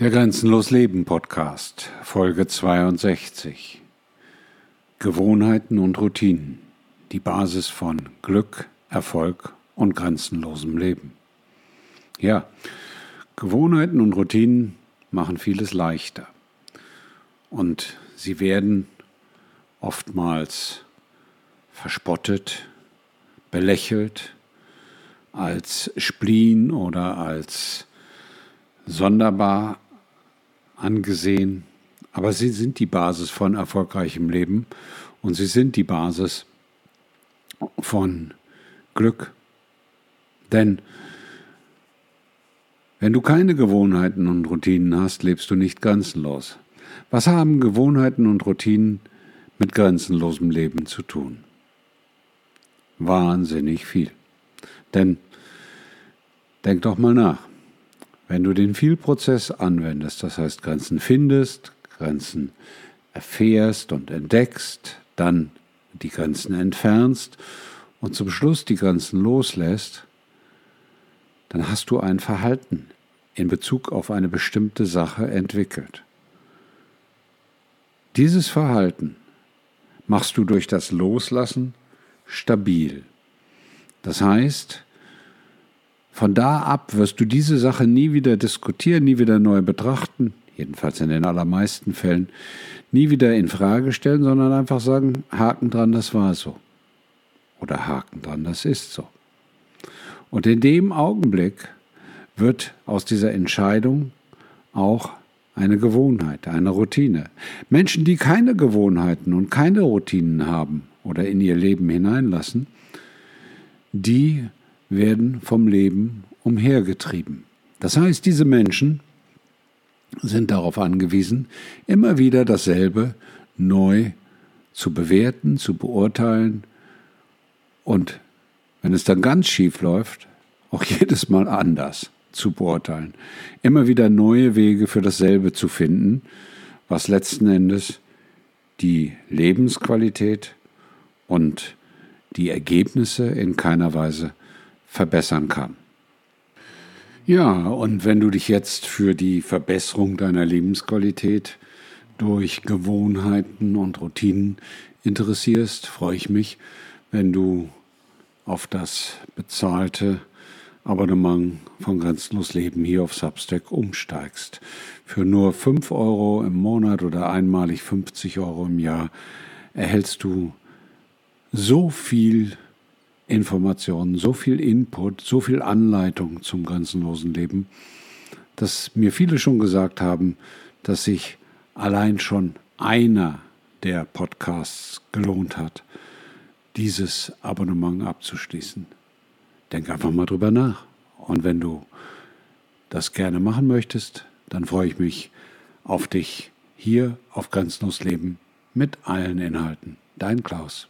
Der Grenzenlos Leben Podcast, Folge 62. Gewohnheiten und Routinen, die Basis von Glück, Erfolg und grenzenlosem Leben. Ja, Gewohnheiten und Routinen machen vieles leichter. Und sie werden oftmals verspottet, belächelt, als Spleen oder als sonderbar angesehen, aber sie sind die Basis von erfolgreichem Leben und sie sind die Basis von Glück. Denn wenn du keine Gewohnheiten und Routinen hast, lebst du nicht grenzenlos. Was haben Gewohnheiten und Routinen mit grenzenlosem Leben zu tun? Wahnsinnig viel. Denn denk doch mal nach. Wenn du den Vielprozess anwendest, das heißt Grenzen findest, Grenzen erfährst und entdeckst, dann die Grenzen entfernst und zum Schluss die Grenzen loslässt, dann hast du ein Verhalten in Bezug auf eine bestimmte Sache entwickelt. Dieses Verhalten machst du durch das Loslassen stabil. Das heißt, von da ab wirst du diese Sache nie wieder diskutieren, nie wieder neu betrachten, jedenfalls in den allermeisten Fällen, nie wieder in Frage stellen, sondern einfach sagen, Haken dran, das war so. Oder Haken dran, das ist so. Und in dem Augenblick wird aus dieser Entscheidung auch eine Gewohnheit, eine Routine. Menschen, die keine Gewohnheiten und keine Routinen haben oder in ihr Leben hineinlassen, die werden vom Leben umhergetrieben. Das heißt, diese Menschen sind darauf angewiesen, immer wieder dasselbe neu zu bewerten, zu beurteilen und wenn es dann ganz schief läuft, auch jedes Mal anders zu beurteilen. Immer wieder neue Wege für dasselbe zu finden, was letzten Endes die Lebensqualität und die Ergebnisse in keiner Weise verbessern kann. Ja, und wenn du dich jetzt für die Verbesserung deiner Lebensqualität durch Gewohnheiten und Routinen interessierst, freue ich mich, wenn du auf das bezahlte Abonnement von Grenzenlos Leben hier auf Substack umsteigst. Für nur 5 Euro im Monat oder einmalig 50 Euro im Jahr erhältst du so viel Informationen, so viel Input, so viel Anleitung zum grenzenlosen Leben, dass mir viele schon gesagt haben, dass sich allein schon einer der Podcasts gelohnt hat, dieses Abonnement abzuschließen. Denk einfach mal drüber nach. Und wenn du das gerne machen möchtest, dann freue ich mich auf dich hier auf Grenzenlos Leben mit allen Inhalten. Dein Klaus.